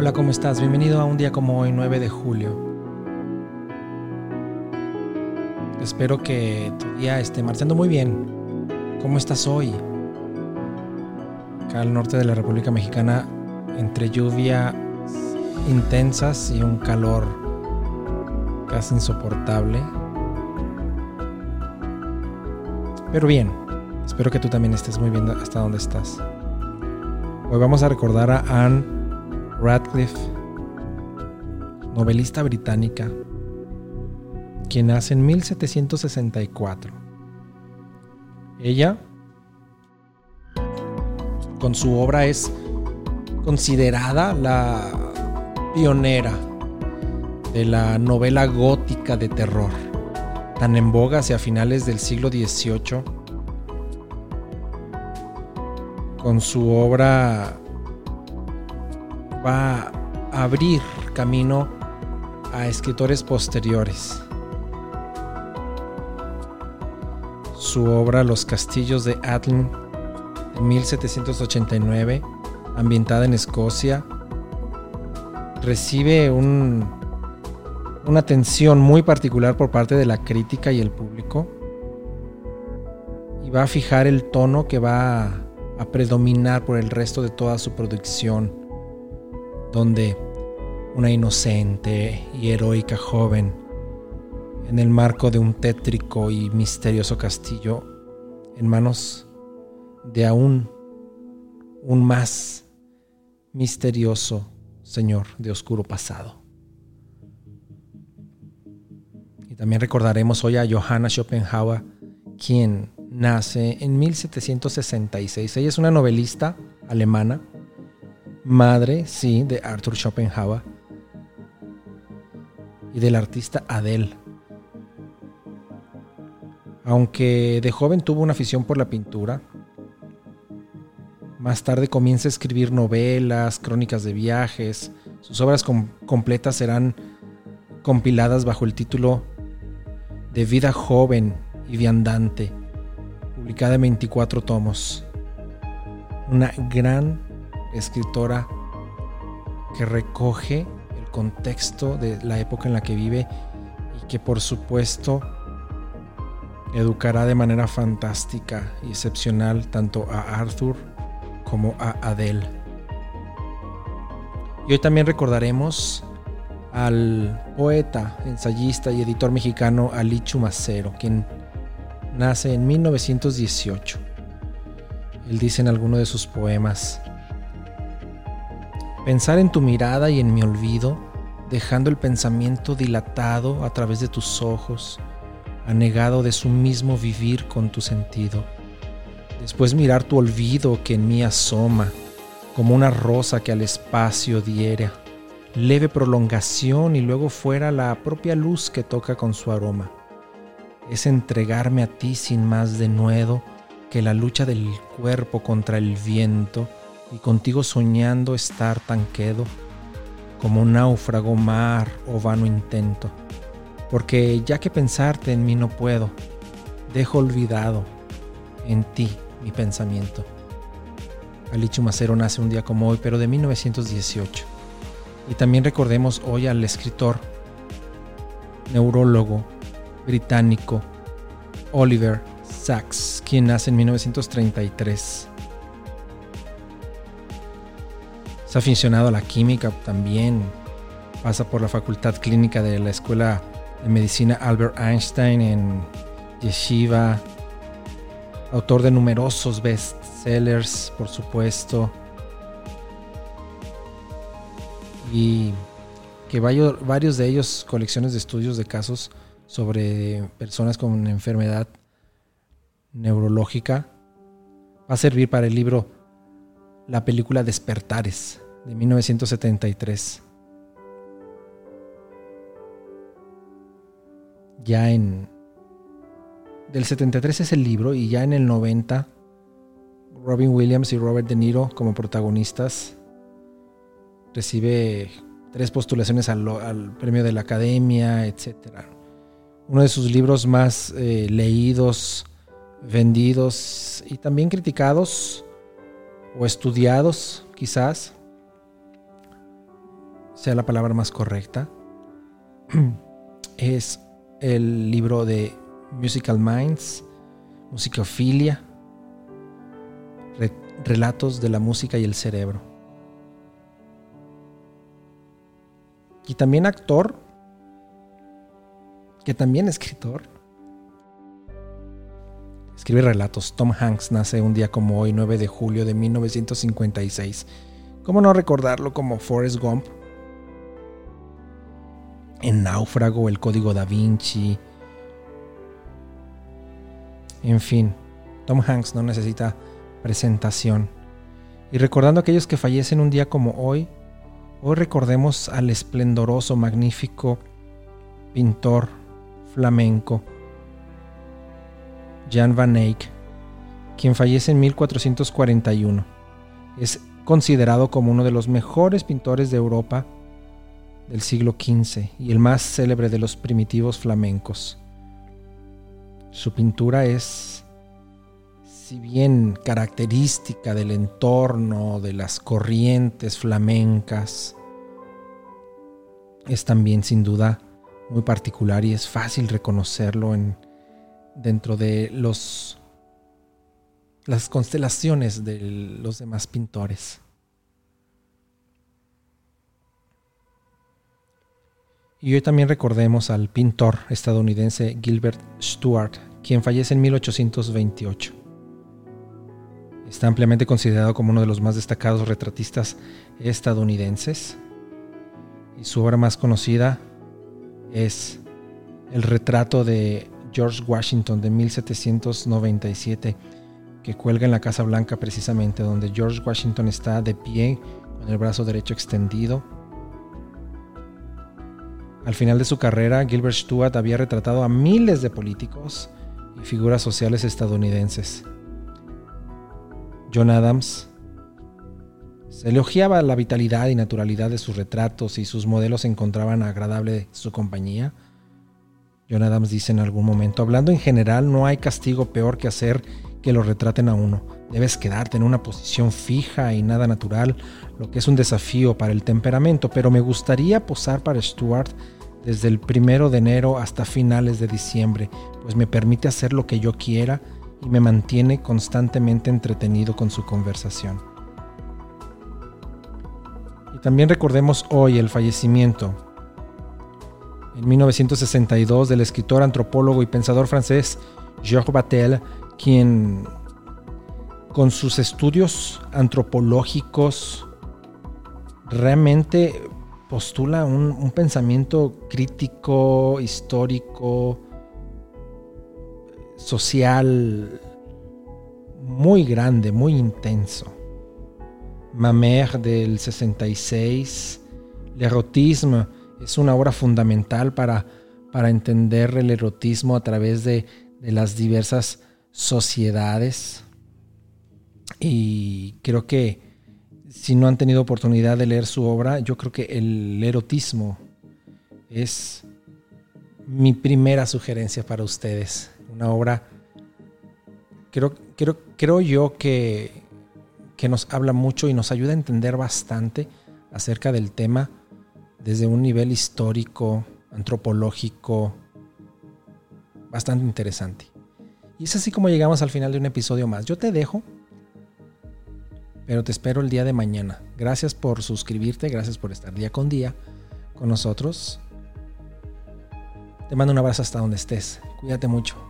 Hola, ¿cómo estás? Bienvenido a un día como hoy, 9 de julio. Espero que tu día esté marchando muy bien. ¿Cómo estás hoy? Acá al norte de la República Mexicana, entre lluvia intensas y un calor casi insoportable. Pero bien, espero que tú también estés muy bien hasta donde estás. Hoy vamos a recordar a Anne Radcliffe, novelista británica, quien nace en 1764. Ella, con su obra, es considerada la pionera de la novela gótica de terror, tan en boga hacia finales del siglo XVIII. Con su obra va a abrir camino a escritores posteriores. Su obra Los castillos de Atlin de 1789, ambientada en Escocia, recibe un, una atención muy particular por parte de la crítica y el público y va a fijar el tono que va a predominar por el resto de toda su producción donde una inocente y heroica joven, en el marco de un tétrico y misterioso castillo, en manos de aún un más misterioso señor de oscuro pasado. Y también recordaremos hoy a Johanna Schopenhauer, quien nace en 1766. Ella es una novelista alemana madre, sí, de Arthur Schopenhauer y del artista Adele. Aunque de joven tuvo una afición por la pintura, más tarde comienza a escribir novelas, crónicas de viajes. Sus obras completas serán compiladas bajo el título de Vida joven y viandante, publicada en 24 tomos. Una gran escritora que recoge el contexto de la época en la que vive y que por supuesto educará de manera fantástica y excepcional tanto a Arthur como a Adele. Y hoy también recordaremos al poeta, ensayista y editor mexicano Ali Chumacero, quien nace en 1918. Él dice en alguno de sus poemas, Pensar en tu mirada y en mi olvido, dejando el pensamiento dilatado a través de tus ojos, anegado de su mismo vivir con tu sentido. Después mirar tu olvido que en mí asoma, como una rosa que al espacio diera, leve prolongación y luego fuera la propia luz que toca con su aroma. Es entregarme a ti sin más denuedo que la lucha del cuerpo contra el viento, y contigo soñando estar tan quedo, como náufrago mar o vano intento, porque ya que pensarte en mí no puedo, dejo olvidado en ti mi pensamiento. Alichu Macero nace un día como hoy, pero de 1918. Y también recordemos hoy al escritor, neurólogo británico Oliver Sacks, quien nace en 1933. Es aficionado a la química también. Pasa por la Facultad Clínica de la Escuela de Medicina Albert Einstein en Yeshiva. Autor de numerosos bestsellers, por supuesto. Y que varios de ellos colecciones de estudios de casos sobre personas con enfermedad neurológica. Va a servir para el libro la película Despertares de 1973. Ya en... Del 73 es el libro y ya en el 90 Robin Williams y Robert De Niro como protagonistas. Recibe tres postulaciones al, premio de la Academia, etc. Uno de sus libros más eh, leídos, vendidos y también criticados o estudiados quizás. sea la palabra más correcta, es el libro de Musical Minds, Musicofilia, Relatos de la música y el cerebro. Y también actor, que también escritor. Escribe relatos. Tom Hanks nace un día como hoy, 9 de julio de 1956. ¿Cómo no recordarlo como Forrest Gump? En Náufrago, El Código da Vinci. En fin, Tom Hanks no necesita presentación. Y recordando a aquellos que fallecen un día como hoy, hoy recordemos al esplendoroso, magnífico pintor flamenco Jan van Eyck, quien fallece en 1441. Es considerado como uno de los mejores pintores de Europa del siglo XV y el más célebre de los primitivos flamencos. Su pintura es, si bien característica del entorno, de las corrientes flamencas, es también sin duda muy particular y es fácil reconocerlo en, dentro de los, las constelaciones de los demás pintores. Y hoy también recordemos al pintor estadounidense Gilbert Stuart, quien fallece en 1828. Está ampliamente considerado como uno de los más destacados retratistas estadounidenses. Y su obra más conocida es el retrato de George Washington de 1797, que cuelga en la Casa Blanca precisamente, donde George Washington está de pie con el brazo derecho extendido al final de su carrera, Gilbert Stuart había retratado a miles de políticos y figuras sociales estadounidenses. John Adams se elogiaba la vitalidad y naturalidad de sus retratos y sus modelos encontraban agradable su compañía. John Adams dice en algún momento, hablando en general, no hay castigo peor que hacer que lo retraten a uno. Debes quedarte en una posición fija y nada natural, lo que es un desafío para el temperamento, pero me gustaría posar para Stuart desde el primero de enero hasta finales de diciembre, pues me permite hacer lo que yo quiera y me mantiene constantemente entretenido con su conversación. Y también recordemos hoy el fallecimiento en 1962 del escritor, antropólogo y pensador francés Georges Batel, quien con sus estudios antropológicos realmente postula un, pensamiento crítico, histórico, social muy grande, muy intenso. Mamère del 66, L'Erotisme es una obra fundamental para, para entender el erotismo a través de, de las diversas sociedades. Y creo que si no han tenido oportunidad de leer su obra, yo creo que el erotismo es mi primera sugerencia para ustedes. Una obra, creo, creo, creo yo que, que nos habla mucho y nos ayuda a entender bastante acerca del tema desde un nivel histórico, antropológico, bastante interesante. Y es así como llegamos al final de un episodio más. Yo te dejo pero te espero el día de mañana. Gracias por suscribirte, gracias por estar día con día con nosotros. Te mando un abrazo hasta donde estés. Cuídate mucho.